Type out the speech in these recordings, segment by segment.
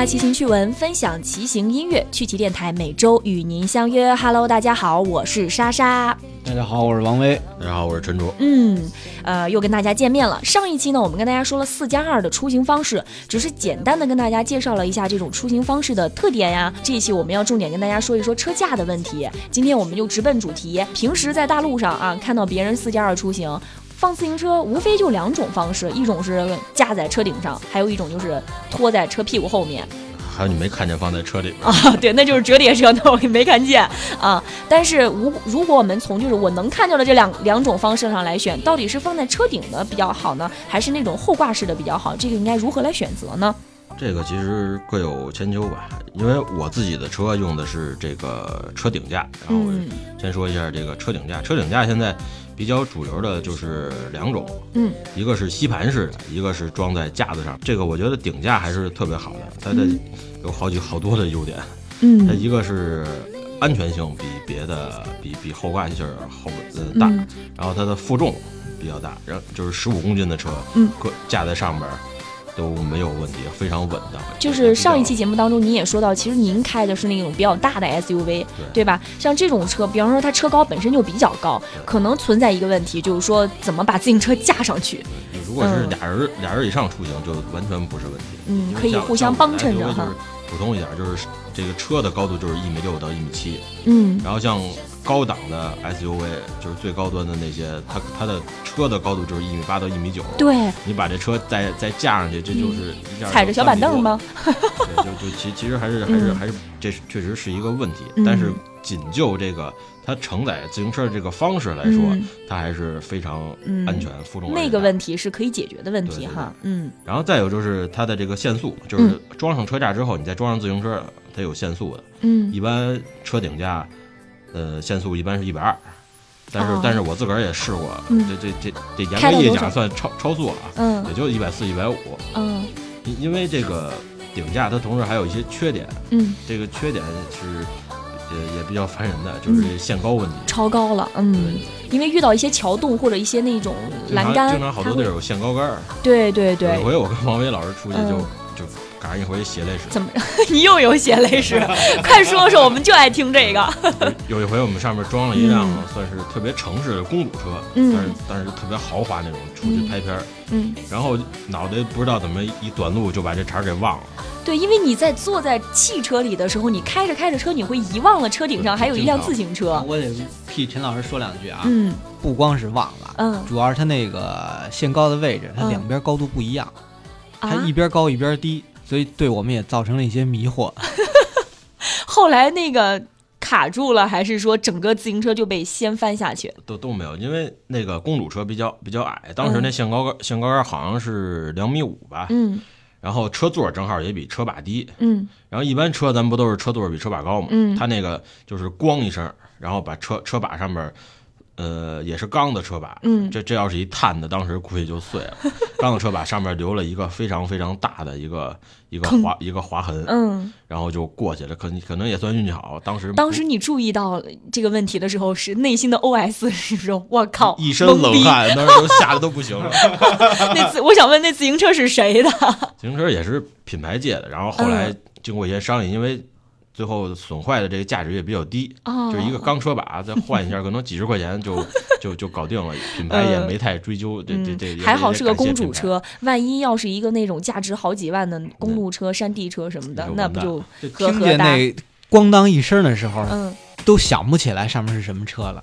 八骑行趣闻，分享骑行音乐，趣骑电台每周与您相约。Hello，大家好，我是莎莎。大家好，我是王威。大家好，我是陈卓。嗯，呃，又跟大家见面了。上一期呢，我们跟大家说了四加二的出行方式，只是简单的跟大家介绍了一下这种出行方式的特点呀。这一期我们要重点跟大家说一说车架的问题。今天我们就直奔主题。平时在大路上啊，看到别人四加二出行，放自行车无非就两种方式，一种是架在车顶上，还有一种就是拖在车屁股后面。还有你没看见放在车里啊？对，那就是折叠车，那我也没看见啊。但是，如如果我们从就是我能看到的这两两种方式上来选，到底是放在车顶的比较好呢，还是那种后挂式的比较好？这个应该如何来选择呢？这个其实各有千秋吧。因为我自己的车用的是这个车顶架，然后先说一下这个车顶架。车顶架现在比较主流的就是两种，嗯，一个是吸盘式的，一个是装在架子上。这个我觉得顶架还是特别好的，它的有好几好多的优点。嗯，它一个是安全性比别的比比后挂器后呃大，然后它的负重比较大，然后就是十五公斤的车，嗯，搁架在上边。都没有问题，非常稳当。就是上一期节目当中，您也说到，其实您开的是那种比较大的 SUV，对吧？像这种车，比方说它车高本身就比较高，可能存在一个问题，就是说怎么把自行车架上去。如果是俩人俩人以上出行，就完全不是问题。嗯，可以互相帮衬着哈。普通一点，就是这个车的高度就是一米六到一米七。嗯，然后像。高档的 SUV 就是最高端的那些，它它的车的高度就是一米八到一米九。对，你把这车再再架上去，这就是一踩着小板凳吗？对，就就其其实还是还是还是这确实是一个问题。但是仅就这个它承载自行车的这个方式来说，它还是非常安全、负重。那个问题是可以解决的问题哈。嗯。然后再有就是它的这个限速，就是装上车架之后，你再装上自行车，它有限速的。嗯。一般车顶架。呃，限速一般是一百二，但是但是我自个儿也试过，这这这这严格意义讲算超超速了，嗯，也就一百四一百五，嗯，因因为这个顶架它同时还有一些缺点，嗯，这个缺点是也也比较烦人的，就是限高问题，超高了，嗯，因为遇到一些桥洞或者一些那种栏杆，经常好多地儿有限高杆儿，对对对，有回我跟王威老师出去就就。赶上一回血泪史，怎么 你又有血泪史？快说说，我们就爱听这个。有一回我们上面装了一辆算是特别城市的公主车，但是但是特别豪华那种，出去拍片儿。嗯，然后脑袋不知道怎么一短路就把这茬给忘了。对，因为你在坐在汽车里的时候，你开着开着车，你会遗忘了车顶上还有一辆自行车。我得替陈老师说两句啊。嗯，不光是忘了，嗯，主要是它那个限高的位置，它两边高度不一样，它一边高一边低。所以对我们也造成了一些迷惑。后来那个卡住了，还是说整个自行车就被掀翻下去？都都没有，因为那个公主车比较比较矮，当时那限高杆限高杆好像是两米五吧。嗯。然后车座正好也比车把低。嗯。然后一般车咱不都是车座比车把高吗？嗯。它那个就是咣一声，然后把车车把上面。呃，也是钢的车把，嗯，这这要是一碳的，当时估计就碎了。钢的车把上面留了一个非常非常大的一个一个划一个划痕，嗯，然后就过去了。可可能也算运气好，当时当时你注意到这个问题的时候，是内心的 OS 是说：“我靠，一身冷汗，当时都吓得都不行了。” 那自我想问，那自行车是谁的？自行车也是品牌界的，然后后来经过一些商议，因为。最后损坏的这个价值也比较低，就是一个钢车把，再换一下，可能几十块钱就 就就搞定了。品牌也没太追究，这这这还好是个公主车，万一要是一个那种价值好几万的公路车、山地车什么的，那不就听见那咣当一声的时候，嗯，都想不起来上面是什么车了，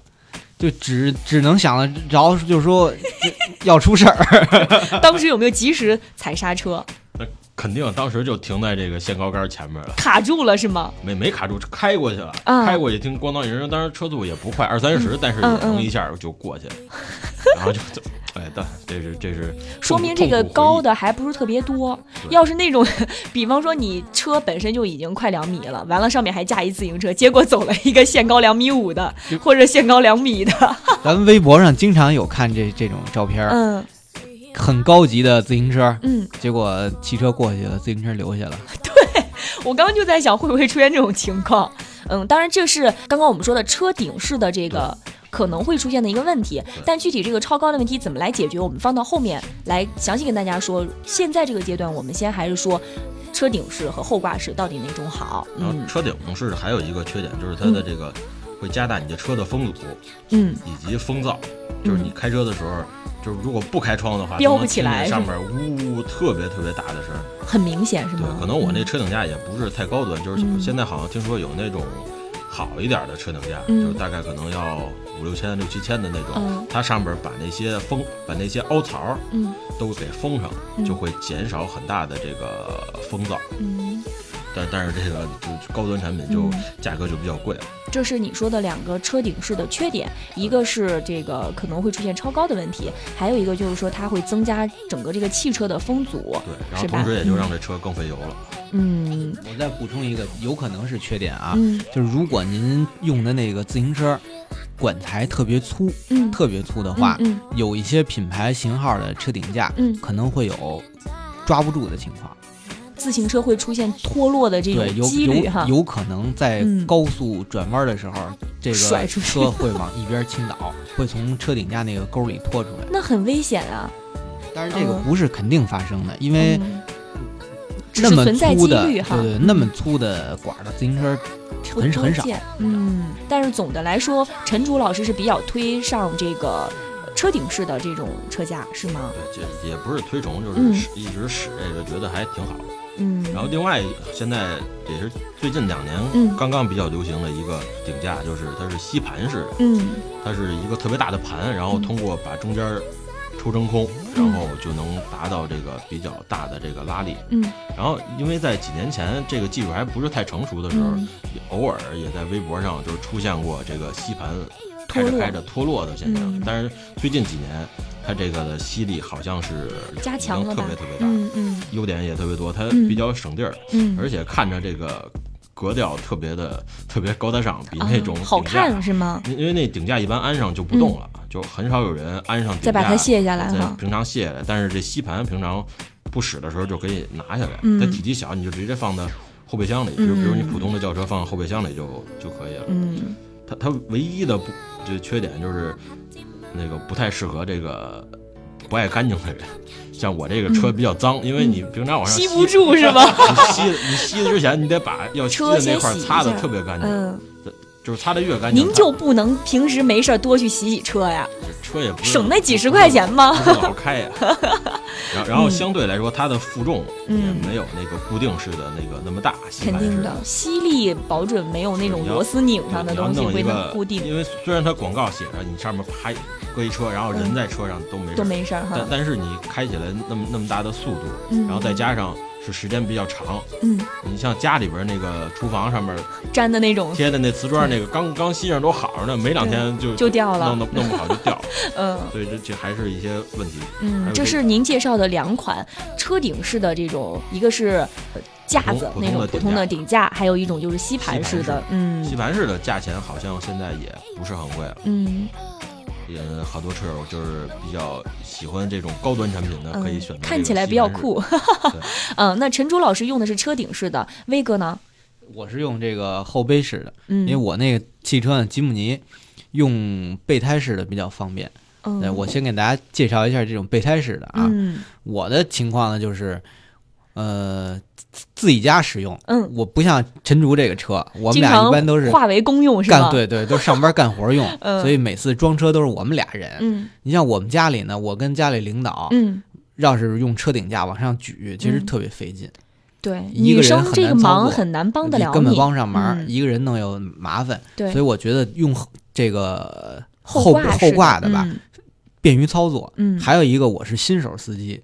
就只只能想着，着就说 要出事儿。当时有没有及时踩刹车？肯定当时就停在这个限高杆前面了，卡住了是吗？没没卡住，开过去了，开过去听咣当一声，当时车速也不快，二三十，但是也能一下就过去了，然后就就，哎，但这是这是说明这个高的还不是特别多，要是那种，比方说你车本身就已经快两米了，完了上面还架一自行车，结果走了一个限高两米五的，或者限高两米的，咱们微博上经常有看这这种照片，嗯。很高级的自行车，嗯，结果汽车过去了，自行车留下了。对我刚刚就在想，会不会出现这种情况？嗯，当然这是刚刚我们说的车顶式的这个可能会出现的一个问题，但具体这个超高的问题怎么来解决，我们放到后面来详细跟大家说。现在这个阶段，我们先还是说。车顶式和后挂式到底哪种好？然后车顶式还有一个缺点就是它的这个会加大你的车的风阻，嗯，以及风噪，就是你开车的时候，就是如果不开窗的话，飙不起来，上面呜呜特别特别大的声，很明显是吗？对，可能我那车顶架也不是太高端，就是现在好像听说有那种。好一点的车顶架，就是大概可能要五六千、六七千的那种，它上边把那些封、把那些凹槽，嗯，都给封上，就会减少很大的这个风噪。嗯，但但是这个就高端产品就价格就比较贵了。这是你说的两个车顶式的缺点，一个是这个可能会出现超高的问题，还有一个就是说它会增加整个这个汽车的风阻，对，然后同时也就？让这车更费油了。嗯，我再补充一个，有可能是缺点啊，就是如果您用的那个自行车管材特别粗，嗯，特别粗的话，有一些品牌型号的车顶架，嗯，可能会有抓不住的情况。自行车会出现脱落的这种几率哈，有可能在高速转弯的时候，这个车会往一边倾倒，会从车顶架那个沟里拖出来，那很危险啊。但是这个不是肯定发生的，因为那么粗的对对，那么粗的管的自行车很很少。嗯，但是总的来说，陈竹老师是比较推上这个车顶式的这种车架，是吗？对，也也不是推崇，就是一直使这个，觉得还挺好。嗯，然后另外现在也是最近两年刚刚比较流行的一个顶架，就是它是吸盘式的，嗯，它是一个特别大的盘，然后通过把中间抽真空，然后就能达到这个比较大的这个拉力，嗯，然后因为在几年前这个技术还不是太成熟的时候，偶尔也在微博上就是出现过这个吸盘开着开着脱落的现象，但是最近几年。它这个的吸力好像是加强了，特别特别大，嗯嗯，优点也特别多，它比较省地儿，嗯，而且看着这个格调特别的特别高大上，比那种好看是吗？因为那顶架一般安上就不动了，就很少有人安上再把它卸下来哈。平常卸下来，但是这吸盘平常不使的时候就可以拿下来，它体积小，你就直接放在后备箱里，比如比如你普通的轿车放后备箱里就就可以了。嗯，它它唯一的不这缺点就是。那个不太适合这个不爱干净的人，像我这个车比较脏，因为你平常往上吸不住是吧？你吸你吸之前，你得把要吸的那块擦的特别干净，嗯，就是擦的越干净。您就不能平时没事多去洗洗车呀？车也不省那几十块钱吗？不好开呀。然后然后相对来说，它的负重也没有那个固定式的那个那么大，肯定的，吸力保准没有那种螺丝拧上的东西会那固定。因为虽然它广告写着你上面拍搁一车，然后人在车上都没都没事但但是你开起来那么那么大的速度，然后再加上。是时间比较长，嗯，你像家里边那个厨房上面粘的那种贴的那瓷砖，那个刚刚吸上都好着呢，没两天就就掉了，弄弄弄不好就掉，嗯，所以这这还是一些问题。嗯，这是您介绍的两款车顶式的这种，一个是架子那种普通的顶架，还有一种就是吸盘式的，嗯，吸盘式的价钱好像现在也不是很贵了，嗯。也好多车友就是比较喜欢这种高端产品的，可以选择。看起来比较酷。嗯，那陈竹老师用的是车顶式的，威哥呢？我是用这个后背式的，嗯因为我那个汽车呢，吉姆尼用备胎式的比较方便。嗯，我先给大家介绍一下这种备胎式的啊。嗯，我的情况呢就是，呃。自己家使用，嗯，我不像陈竹这个车，我们俩一般都是化为公用，是吧？对对，都上班干活用，所以每次装车都是我们俩人。嗯，你像我们家里呢，我跟家里领导，嗯，要是用车顶架往上举，其实特别费劲。对，女生这个忙很难帮得了你，根本帮不上忙，一个人弄又麻烦。对，所以我觉得用这个后后挂的吧。便于操作，嗯，还有一个我是新手司机，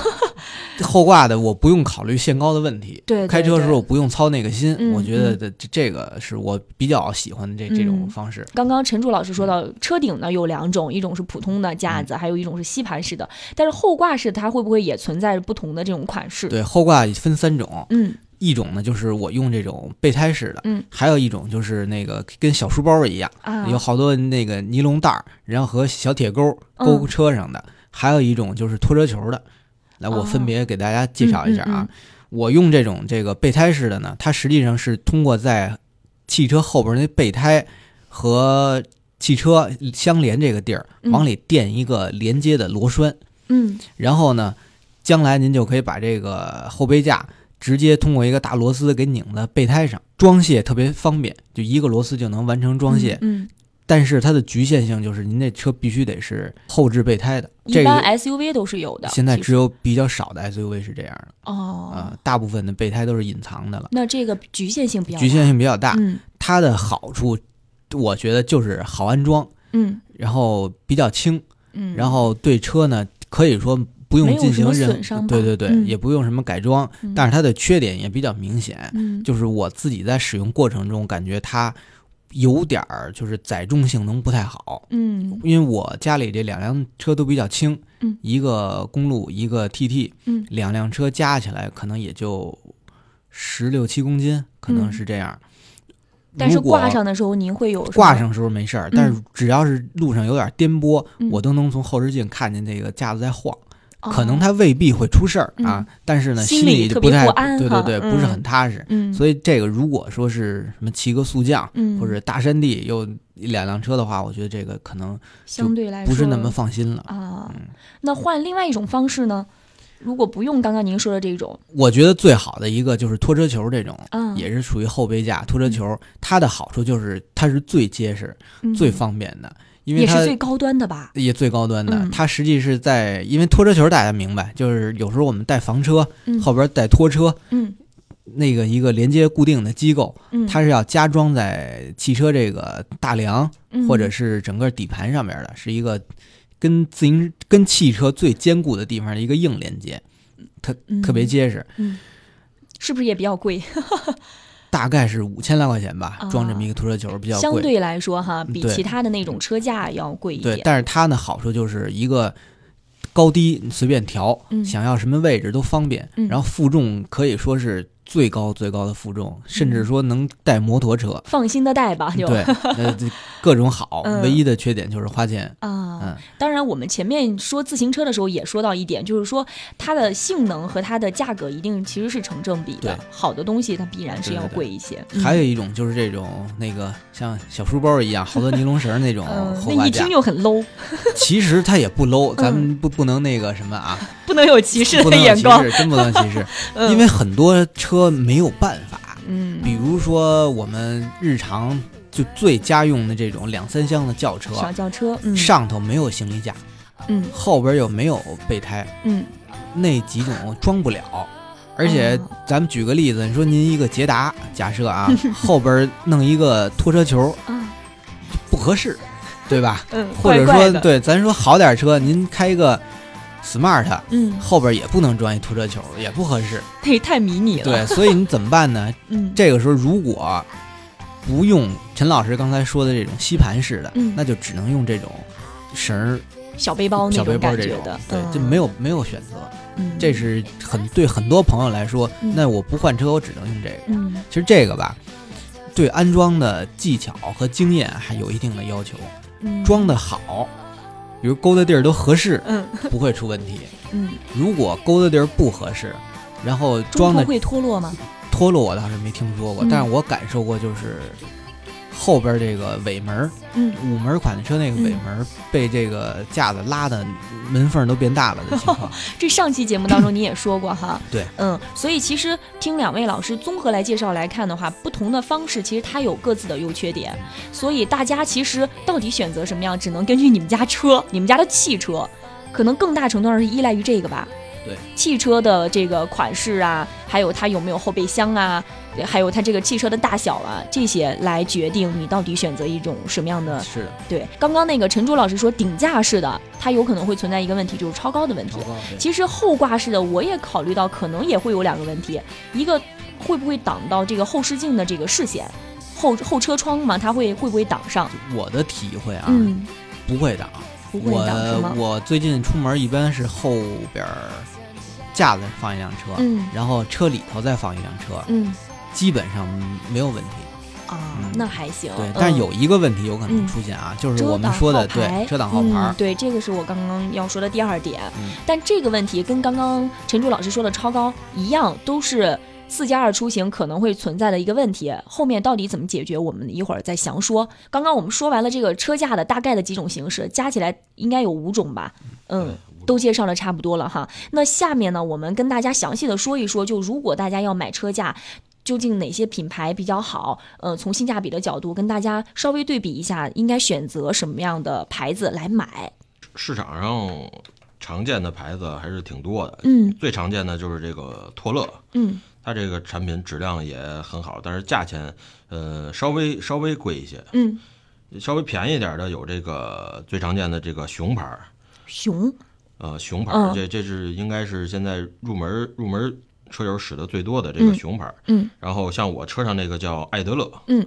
后挂的我不用考虑限高的问题，对，开车的时候不用操那个心，我觉得这这个是我比较喜欢的这这种方式。刚刚陈柱老师说到车顶呢有两种，一种是普通的架子，还有一种是吸盘式的，但是后挂式它会不会也存在着不同的这种款式？对，后挂分三种，嗯。一种呢，就是我用这种备胎式的，嗯，还有一种就是那个跟小书包一样，有好多那个尼龙袋儿，然后和小铁钩钩车上的，还有一种就是拖车球的。来，我分别给大家介绍一下啊。我用这种这个备胎式的呢，它实际上是通过在汽车后边那备胎和汽车相连这个地儿往里垫一个连接的螺栓，嗯，然后呢，将来您就可以把这个后备架。直接通过一个大螺丝给拧在备胎上，装卸特别方便，就一个螺丝就能完成装卸。嗯，但是它的局限性就是您那车必须得是后置备胎的，一般 SUV 都是有的。现在只有比较少的 SUV 是这样的哦，啊，大部分的备胎都是隐藏的了。那这个局限性比较局限性比较大。嗯，它的好处，我觉得就是好安装，嗯，然后比较轻，嗯，然后对车呢可以说。不用进行任对对对，也不用什么改装，但是它的缺点也比较明显，就是我自己在使用过程中感觉它有点儿就是载重性能不太好，嗯，因为我家里这两辆车都比较轻，嗯，一个公路一个 TT，嗯，两辆车加起来可能也就十六七公斤，可能是这样。但是挂上的时候您会有挂上时候没事儿，但是只要是路上有点颠簸，我都能从后视镜看见这个架子在晃。可能他未必会出事儿啊，但是呢，心里就不太对对对，不是很踏实。所以这个如果说是什么骑个速降或者大山地又两辆车的话，我觉得这个可能相对来说不是那么放心了啊。那换另外一种方式呢？如果不用刚刚您说的这种，我觉得最好的一个就是拖车球这种，也是属于后备架拖车球。它的好处就是它是最结实、最方便的。因为也是最高端的吧，也最高端的。它实际是在，因为拖车球大家明白，就是有时候我们带房车，后边带拖车，嗯，那个一个连接固定的机构，它是要加装在汽车这个大梁或者是整个底盘上面的，是一个跟自行跟汽车最坚固的地方的一个硬连接，特特别结实，嗯，是不是也比较贵？大概是五千来块钱吧，装这么一个拖车球比较贵。相对来说哈，比其他的那种车架要贵一点。对，但是它呢好处就是一个高低随便调，想要什么位置都方便，然后负重可以说是。最高最高的负重，甚至说能带摩托车，放心的带吧，就。对，呃，各种好，唯一的缺点就是花钱。啊。嗯，当然，我们前面说自行车的时候也说到一点，就是说它的性能和它的价格一定其实是成正比的。好的东西它必然是要贵一些。还有一种就是这种那个像小书包一样，好多尼龙绳那种 后挂架，一听就很 low。其实它也不 low，咱们不不能那个什么啊，不能有歧视的眼光，真不能歧视，因为很多车。车没有办法，嗯，比如说我们日常就最家用的这种两三厢的轿车，小轿车，上头没有行李架，嗯，后边又没有备胎，嗯，那几种装不了。而且咱们举个例子，你说您一个捷达，假设啊，后边弄一个拖车球，啊，不合适，对吧？嗯，或者说，对，咱说好点车，您开一个。smart，嗯，后边也不能装一拖车球，也不合适，太太迷你了。对，所以你怎么办呢？嗯，这个时候如果不用陈老师刚才说的这种吸盘式的，那就只能用这种绳儿小背包小背包这种的，对，就没有没有选择。嗯，这是很对很多朋友来说，那我不换车，我只能用这个。嗯，其实这个吧，对安装的技巧和经验还有一定的要求，装的好。比如勾的地儿都合适，嗯，不会出问题。嗯，如果勾的地儿不合适，然后装的会脱落吗？脱落我倒是没听说过，但是我感受过，就是。后边这个尾门，嗯，五门款的车那个尾门被这个架子拉的门缝都变大了的情况。这上期节目当中你也说过哈，对，嗯，所以其实听两位老师综合来介绍来看的话，不同的方式其实它有各自的优缺点，所以大家其实到底选择什么样，只能根据你们家车、你们家的汽车，可能更大程度上是依赖于这个吧。对，汽车的这个款式啊，还有它有没有后备箱啊。还有它这个汽车的大小啊，这些来决定你到底选择一种什么样的。是的，对。刚刚那个陈卓老师说顶架式的，它有可能会存在一个问题，就是超高的问题。其实后挂式的，我也考虑到可能也会有两个问题，一个会不会挡到这个后视镜的这个视线，后后车窗嘛，它会会不会挡上？我的体会啊，嗯，不会挡。不会挡我我最近出门一般是后边架子放一辆车，嗯，然后车里头再放一辆车，嗯。基本上没有问题啊，那还行。对，但有一个问题有可能出现啊，就是我们说的对遮挡号牌。对，这个是我刚刚要说的第二点。但这个问题跟刚刚陈柱老师说的超高一样，都是四加二出行可能会存在的一个问题，后面到底怎么解决，我们一会儿再详说。刚刚我们说完了这个车架的大概的几种形式，加起来应该有五种吧？嗯，都介绍的差不多了哈。那下面呢，我们跟大家详细的说一说，就如果大家要买车架。究竟哪些品牌比较好？呃，从性价比的角度跟大家稍微对比一下，应该选择什么样的牌子来买？市场上常见的牌子还是挺多的，嗯，最常见的就是这个托乐，嗯，它这个产品质量也很好，但是价钱呃稍微稍微贵一些，嗯，稍微便宜点的有这个最常见的这个熊牌，熊，呃，熊牌，这这是应该是现在入门入门。车友使的最多的这个熊牌，嗯，然后像我车上那个叫艾德勒，嗯，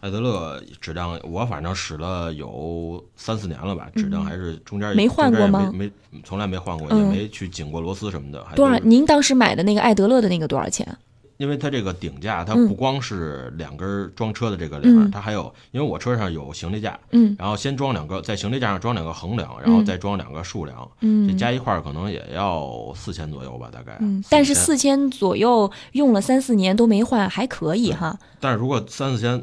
艾德勒质量我反正使了有三四年了吧，质量还是中间没换过吗？没，从来没换过，也没去紧过螺丝什么的。多少？您当时买的那个艾德勒的那个多少钱？因为它这个顶架，它不光是两根装车的这个梁，它还有，因为我车上有行李架，嗯，然后先装两个，在行李架上装两个横梁，然后再装两个竖梁，嗯，这加一块儿可能也要四千左右吧，大概。嗯，但是四千左右用了三四年都没换，还可以哈。但是如果三四千，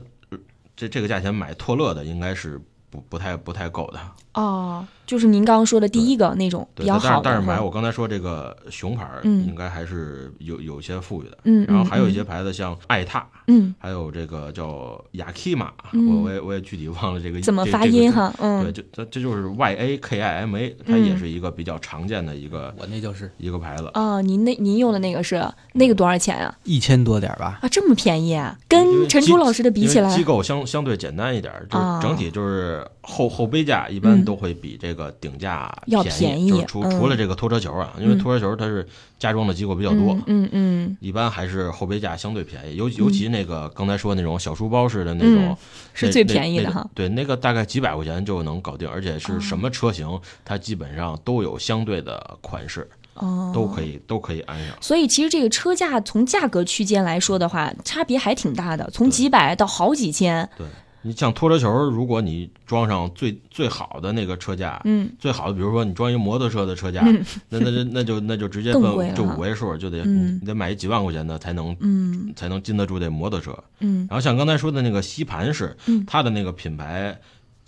这这个价钱买拓乐的应该是不不太不太够的。哦。就是您刚刚说的第一个那种比较好的，但是买我刚才说这个熊牌，应该还是有有些富裕的。嗯，然后还有一些牌子像爱踏，嗯，还有这个叫雅 k 玛，我我也我也具体忘了这个怎么发音哈。嗯，对，就这这就是 Y A K I M A，它也是一个比较常见的一个，我那就是一个牌子。哦，您那您用的那个是那个多少钱啊？一千多点吧。啊，这么便宜啊？跟陈初老师的比起来，机构相相对简单一点，就整体就是后后杯架一般都会比这个顶架。要便宜，就是除除了这个拖车球啊，因为拖车球它是加装的机构比较多，嗯嗯，一般还是后备架相对便宜，尤尤其那个刚才说那种小书包式的那种，是最便宜的哈。对，那个大概几百块钱就能搞定，而且是什么车型，它基本上都有相对的款式，哦，都可以都可以安上。所以其实这个车架从价格区间来说的话，差别还挺大的，从几百到好几千。对。你像拖车球，如果你装上最最好的那个车架，嗯，最好的，比如说你装一个摩托车的车架，那那那就那就直接奔就五位数，就得你得买一几万块钱的才能，嗯，才能禁得住这摩托车，嗯。然后像刚才说的那个吸盘式，它的那个品牌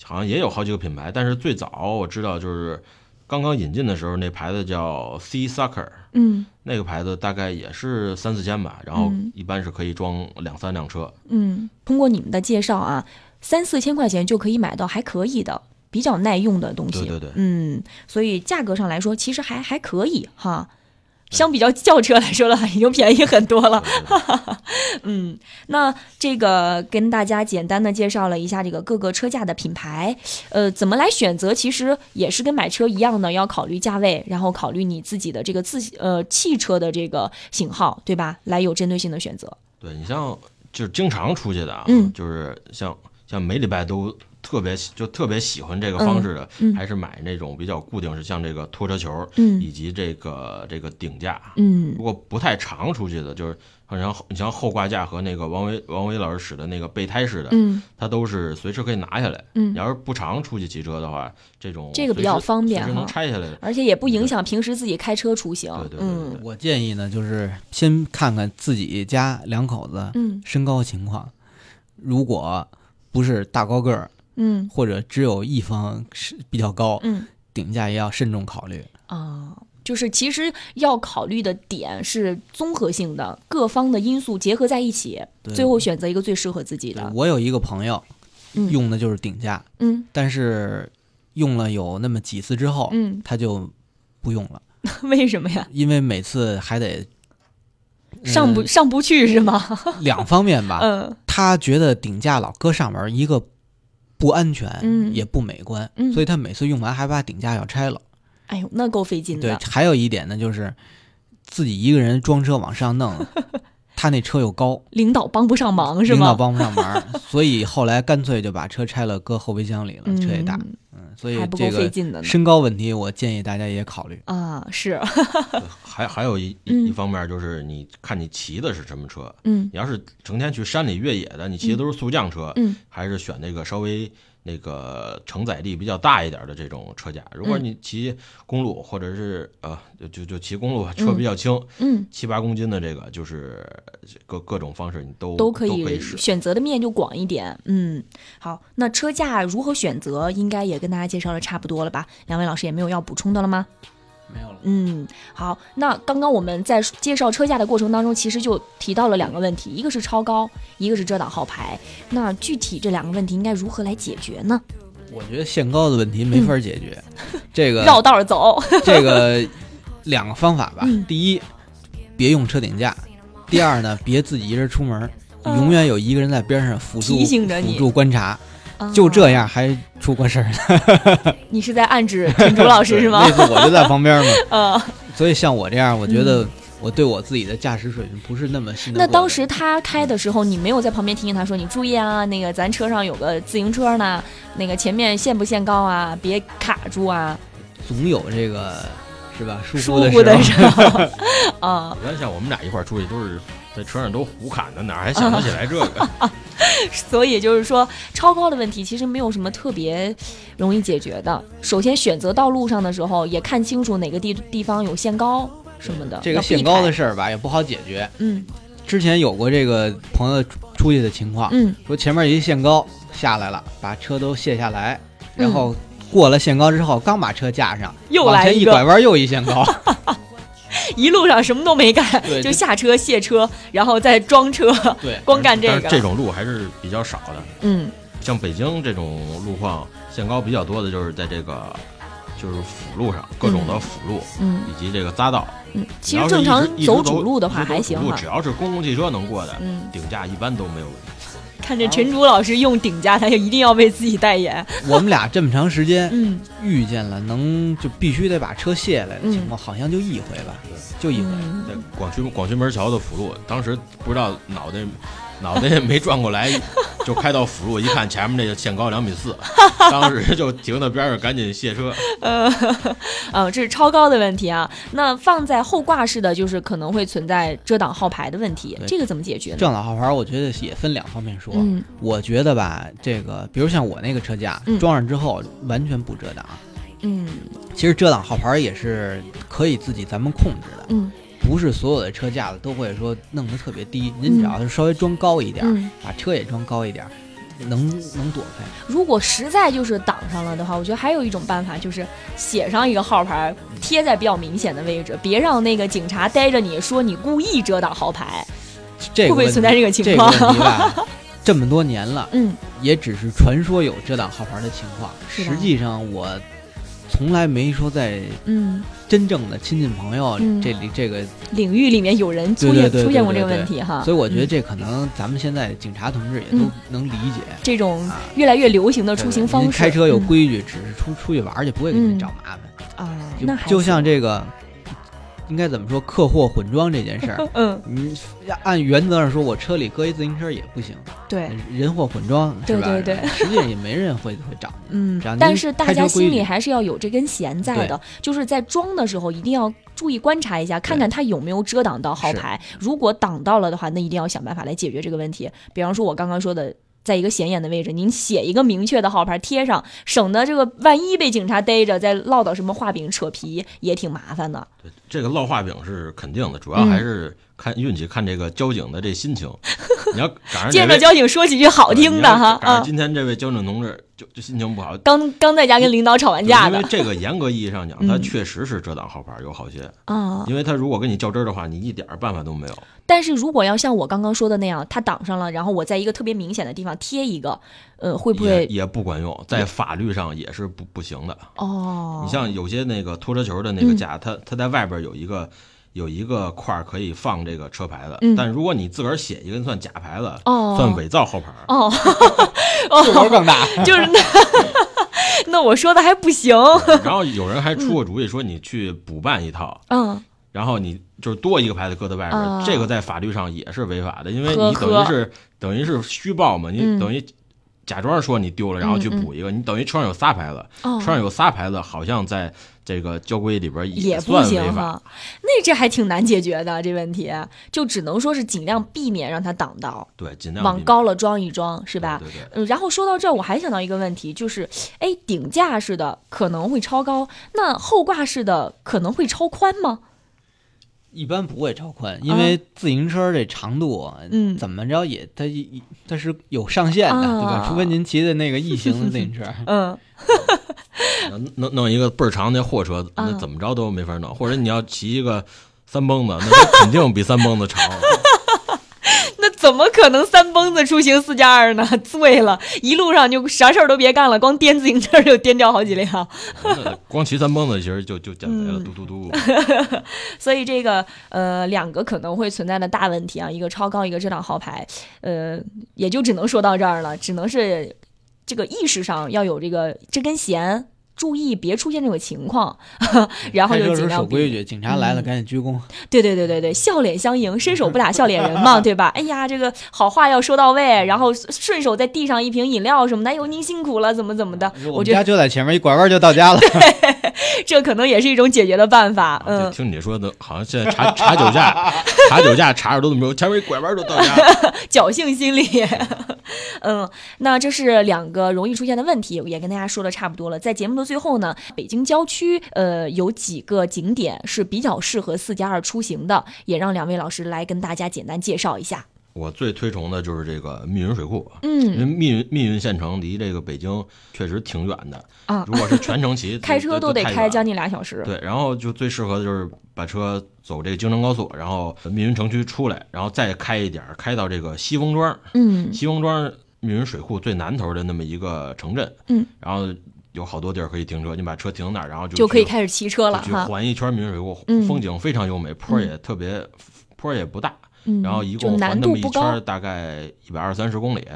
好像也有好几个品牌，但是最早我知道就是刚刚引进的时候，那牌子叫 C Sucker，嗯，那个牌子大概也是三四千吧，然后一般是可以装两三辆车，嗯。通过你们的介绍啊。三四千块钱就可以买到还可以的、比较耐用的东西。对对对，嗯，所以价格上来说，其实还还可以哈。相比较轿车来说的话，已经便宜很多了。嗯，那这个跟大家简单的介绍了一下这个各个车架的品牌，呃，怎么来选择？其实也是跟买车一样的，要考虑价位，然后考虑你自己的这个自呃汽车的这个型号，对吧？来有针对性的选择。对你像就是经常出去的啊，就是像。像每礼拜都特别就特别喜欢这个方式的，还是买那种比较固定，是像这个拖车球，以及这个这个顶架。嗯，如果不太常出去的，就是好像你像后挂架和那个王维王维老师使的那个备胎似的，嗯，它都是随时可以拿下来。嗯，你要是不常出去骑车的话，这种这个比较方便能拆下来，而且也不影响平时自己开车出行。对对对，我建议呢，就是先看看自己家两口子身高情况，如果。不是大高个儿，嗯，或者只有一方是比较高，嗯，顶价也要慎重考虑啊。就是其实要考虑的点是综合性的，各方的因素结合在一起，最后选择一个最适合自己的。我有一个朋友，用的就是顶价，嗯，但是用了有那么几次之后，嗯，他就不用了。为什么呀？因为每次还得。上不上不去是吗？两方面吧。嗯，他觉得顶架老搁上面，一个不安全，嗯，也不美观，嗯，所以他每次用完还把顶架要拆了。哎呦，那够费劲的。对，还有一点呢，就是自己一个人装车往上弄，他那车又高，领导帮不上忙是吗？领导帮不上忙，所以后来干脆就把车拆了，搁后备箱里了，车也大。嗯所以这个身高问题，我建议大家也考虑啊。是，还还有一一方面就是你看你骑的是什么车。嗯，你要是成天去山里越野的，你骑的都是速降车，嗯，还是选那个稍微那个承载力比较大一点的这种车架。如果你骑公路或者是呃，就就骑公路，车比较轻，嗯，七八公斤的这个，就是各各种方式你都都可以选择的面就广一点。嗯，好，那车架如何选择，应该也跟大家介绍的差不多了吧？两位老师也没有要补充的了吗？没有了。嗯，好，那刚刚我们在介绍车架的过程当中，其实就提到了两个问题，一个是超高，一个是遮挡号牌。那具体这两个问题应该如何来解决呢？我觉得限高的问题没法解决，这个绕道走。这个两个方法吧，第一，别用车顶架；第二呢，别自己一人出门，永远有一个人在边上辅助提醒着你，辅助观察。就这样还出过事儿呢？你是在暗指陈竹老师 是吗？那次我就在旁边嘛。嗯。所以像我这样，我觉得我对我自己的驾驶水平不是那么信。那当时他开的时候，你没有在旁边提醒他说：“你注意啊，那个咱车上有个自行车呢，那个前面限不限高啊？别卡住啊。”总有这个是吧？疏忽的时候。啊。你看，像我们俩一块儿出去都是。在车上都胡侃的，哪还想得起来这个？所以就是说，超高的问题其实没有什么特别容易解决的。首先，选择道路上的时候，也看清楚哪个地地方有限高什么的。这个限高的事儿吧，也不好解决。嗯，之前有过这个朋友出去的情况，嗯，说前面一限高下来了，把车都卸下来，然后过了限高之后，刚把车架上，又来一拐弯又一限高。一路上什么都没干，就下车卸车，然后再装车，对，光干这个。这种路还是比较少的。嗯，像北京这种路况限高比较多的，就是在这个就是辅路上，各种的辅路，嗯，以及这个匝道。嗯，其实正常走主路的话还行只要是公共汽车能过的，嗯，顶架一般都没有问题。看着陈竹老师用顶家，他就一定要为自己代言。我们俩这么长时间，嗯，遇见了能就必须得把车卸下来的情况，好像就一回吧，就一回。在广渠广渠门桥的辅路，当时不知道脑袋。脑袋也没转过来，就开到辅路，一看前面那个限高两米四，当时就停到边上，赶紧卸车。呃，嗯，这是超高的问题啊。那放在后挂式的就是可能会存在遮挡号牌的问题，这个怎么解决呢？遮挡号牌，我觉得也分两方面说。嗯，我觉得吧，这个比如像我那个车架装上之后完全不遮挡。嗯，其实遮挡号牌也是可以自己咱们控制的。嗯。不是所有的车架子都会说弄得特别低，您只要是稍微装高一点，把车也装高一点，能能躲开。如果实在就是挡上了的话，我觉得还有一种办法，就是写上一个号牌，贴在比较明显的位置，别让那个警察逮着你说你故意遮挡号牌。这会不会存在这个情况？这个吧，这么多年了，嗯，也只是传说有遮挡号牌的情况，实际上我。从来没说在嗯真正的亲近朋友这里这个领域里面有人出现出现过这个问题哈，所以我觉得这可能咱们现在警察同志也都能理解这种越来越流行的出行方式。开车有规矩，只是出出去玩去，不会给你找麻烦啊。那就像这个。应该怎么说？客货混装这件事儿，嗯，你按原则上说，我车里搁一自行车也不行。对，人货混装，对对对，实际上也没人会会找你。嗯，但是大家心里还是要有这根弦在的，就是在装的时候一定要注意观察一下，看看它有没有遮挡到号牌。如果挡到了的话，那一定要想办法来解决这个问题。比方说，我刚刚说的。在一个显眼的位置，您写一个明确的号牌贴上，省得这个万一被警察逮着，再落到什么画饼扯皮也挺麻烦的。对，这个落画饼是肯定的，主要还是看运气，看这个交警的这心情。你要赶上见着交警说几句好听的哈。啊，今天这位交警同志就就心情不好，刚刚在家跟领导吵完架的。因为这个严格意义上讲，他确实是遮挡号牌有好些啊。因为他如果跟你较真的话，你一点办法都没有。但是如果要像我刚刚说的那样，他挡上了，然后我在一个特别明显的地方贴一个，呃，会不会也不管用？在法律上也是不不行的。哦，你像有些那个拖车球的那个架，它它在外边有一个有一个块可以放这个车牌子，但如果你自个儿写一个算假牌子，算伪造号牌。哦，数头更大。就是那 那我说的还不行。然后有人还出过主意说你去补办一套。嗯。然后你就是多一个牌子搁在外边，这个在法律上也是违法的，因为你等于是等于是虚报嘛，你等于假装说你丢了，然后去补一个，你等于车上有仨牌子，车上有仨牌子，好像在这个交规里边也不行哈。那这还挺难解决的这问题，就只能说是尽量避免让它挡道。对，尽量往高了装一装，是吧？对对。嗯，然后说到这儿，我还想到一个问题，就是，哎，顶架式的可能会超高，那后挂式的可能会超宽吗？一般不会超宽，因为自行车这长度，嗯，怎么着也它它是有上限的，对吧？除非您骑的那个异形的自行车，嗯，弄弄一个倍儿长的货车，那怎么着都没法弄。或者你要骑一个三蹦子，那肯定比三蹦子长。那怎么可能三蹦子出行四加二呢？醉了，一路上就啥事儿都别干了，光颠自行车就颠掉好几辆。光骑三蹦子其实就就减肥了，嘟嘟嘟。所以这个呃，两个可能会存在的大问题啊，一个超高，一个遮挡号牌，呃，也就只能说到这儿了，只能是这个意识上要有这个这根弦。注意别出现这种情况，然后就尽量守规矩。警察来了，赶紧鞠躬。对对对对对，笑脸相迎，伸手不打笑脸人嘛，对吧？哎呀，这个好话要说到位，然后顺手再递上一瓶饮料什么的。哎呦，您辛苦了，怎么怎么的？我家就在前面，一拐弯就到家了。这可能也是一种解决的办法。嗯，听你说的，好像现在查查酒驾，查酒驾查着都怎么？前面拐弯都到家。侥幸心理。嗯，那这是两个容易出现的问题，也跟大家说的差不多了。在节目的最后呢，北京郊区呃有几个景点是比较适合四加二出行的，也让两位老师来跟大家简单介绍一下。我最推崇的就是这个密云水库，嗯，因为密云密云县城离这个北京确实挺远的啊。如果是全程骑，开车都得开将近俩小时。对，然后就最适合的就是把车走这个京承高速，然后密云城区出来，然后再开一点，开到这个西风庄，嗯，西风庄密云水库最南头的那么一个城镇，嗯，然后。有好多地儿可以停车，你把车停那儿，然后就就可以开始骑车了去环一圈密云水库，风景非常优美，坡也特别，坡也不大，然后一共环那么一圈大概一百二三十公里，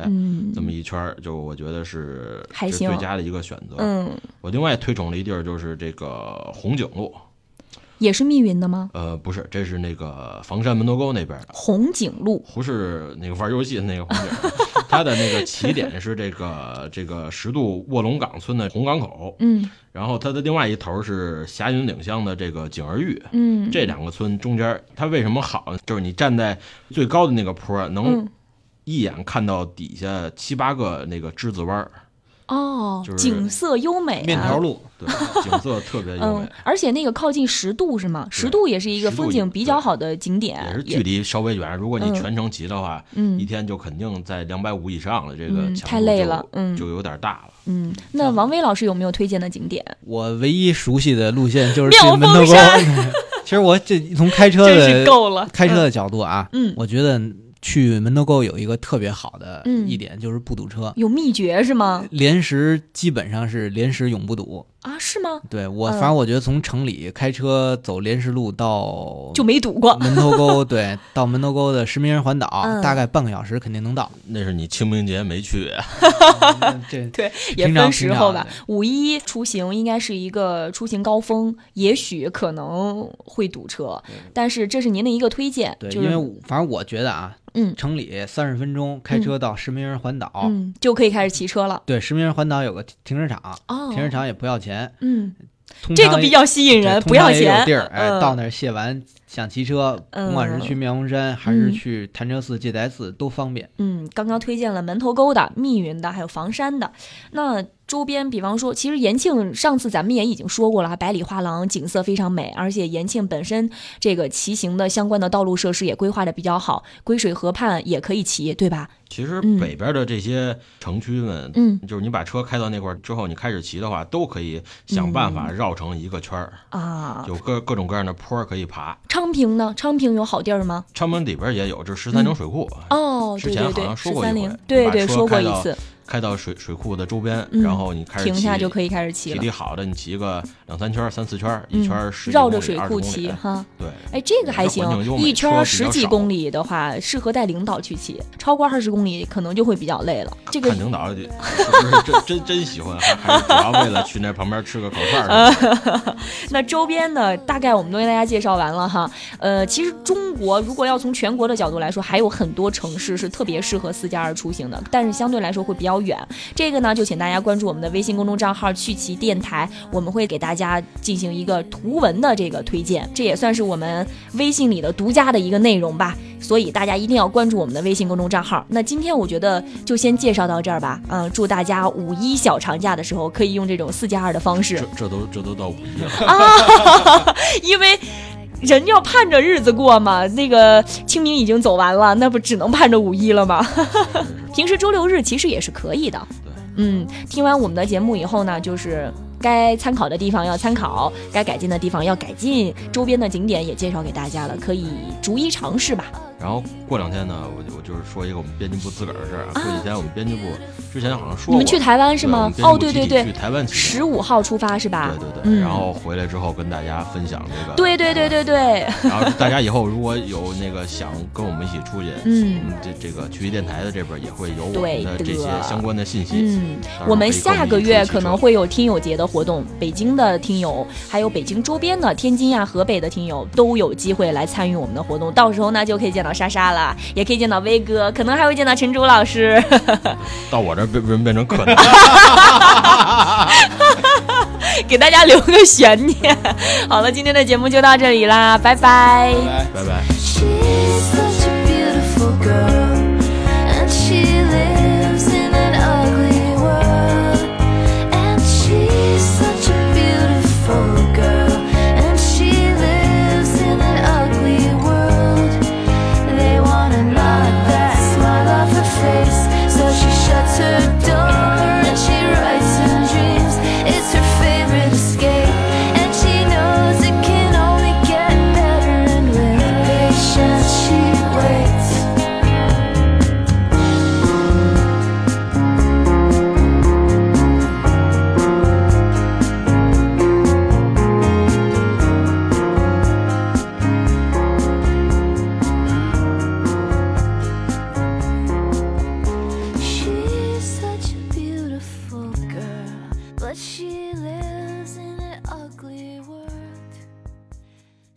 这么一圈就我觉得是是最佳的一个选择。嗯，我另外推崇的一地儿就是这个红景路。也是密云的吗？呃，不是，这是那个房山门头沟那边的。红景路，不是那个玩游戏的那个红景，它的那个起点是这个 这个十渡卧龙岗村的红港口，嗯，然后它的另外一头是霞云岭乡的这个景儿峪，嗯，这两个村中间，它为什么好？就是你站在最高的那个坡，能一眼看到底下七八个那个栀子湾儿。哦，景色优美，面条路，对，景色特别优美。而且那个靠近十渡是吗？十渡也是一个风景比较好的景点，也是距离稍微远。如果你全程骑的话，嗯，一天就肯定在两百五以上了。这个太累了，嗯，就有点大了。嗯，那王威老师有没有推荐的景点？我唯一熟悉的路线就是去门头沟。其实我这从开车的够了，开车的角度啊，嗯，我觉得。去门头沟有一个特别好的一点，就是不堵车。有秘诀是吗？连时基本上是连时永不堵啊？是吗？对我，反正我觉得从城里开车走莲石路到就没堵过门头沟。对，到门头沟的石名人环岛，大概半个小时肯定能到。那是你清明节没去。这对也分时候吧。五一出行应该是一个出行高峰，也许可能会堵车，但是这是您的一个推荐。对，因为反正我觉得啊。嗯，城里三十分钟开车到石名人环岛，嗯，就可以开始骑车了。对，石名人环岛有个停车场，停车场也不要钱。嗯，这个比较吸引人，不要钱。地儿，哎，到那儿卸完想骑车，不管是去妙峰山还是去潭柘寺、戒台寺都方便。嗯，刚刚推荐了门头沟的、密云的，还有房山的，那。周边，比方说，其实延庆上次咱们也已经说过了，百里画廊景色非常美，而且延庆本身这个骑行的相关的道路设施也规划的比较好，归水河畔也可以骑，对吧？其实北边的这些城区们，嗯，就是你把车开到那块之后，你开始骑的话，都可以想办法绕成一个圈儿啊，有各各种各样的坡可以爬。昌平呢？昌平有好地儿吗？昌平里边也有，这十三陵水库哦，之前好像说过一回，对对，说过一次。开到水水库的周边，然后你开始停下就可以开始骑了。体力好的，你骑个两三圈、三四圈，一圈十绕着水库骑哈。对，哎，这个还行。一圈十几公里的话，适合带领导去骑。超过二十公里，可能就会比较累了。这个看领导 是不是真真真喜欢，还是主要为了去那旁边吃个烤串？那周边的大概我们都跟大家介绍完了哈。呃，其实中国如果要从全国的角度来说，还有很多城市是特别适合四加二出行的，但是相对来说会比较。远。这个呢，就请大家关注我们的微信公众账号“趣奇电台”，我们会给大家进行一个图文的这个推荐，这也算是我们微信里的独家的一个内容吧。所以大家一定要关注我们的微信公众账号。那今天我觉得就先介绍到这儿吧。嗯，祝大家五一小长假的时候可以用这种四加二的方式。这这都这都到五一了啊！因为人要盼着日子过嘛。那个清明已经走完了，那不只能盼着五一了吗？平时周六日其实也是可以的。嗯，听完我们的节目以后呢，就是该参考的地方要参考，该改进的地方要改进，周边的景点也介绍给大家了，可以逐一尝试吧。然后过两天呢，我我就是说一个我们编辑部自个儿的事儿啊。过几天我们编辑部之前好像说你们去台湾是吗？哦，对对对，去台湾十五号出发是吧？对对对，然后回来之后跟大家分享这个。对对对对对。然后大家以后如果有那个想跟我们一起出去，嗯，这这个曲艺电台的这边也会有我们的这些相关的信息。嗯，我们下个月可能会有听友节的活动，北京的听友还有北京周边的天津呀、河北的听友都有机会来参与我们的活动，到时候呢就可以见到莎莎了。也可以见到威哥，可能还会见到陈竹老师。到我这变变变成可能，给大家留个悬念。好了，今天的节目就到这里啦，拜拜，拜拜。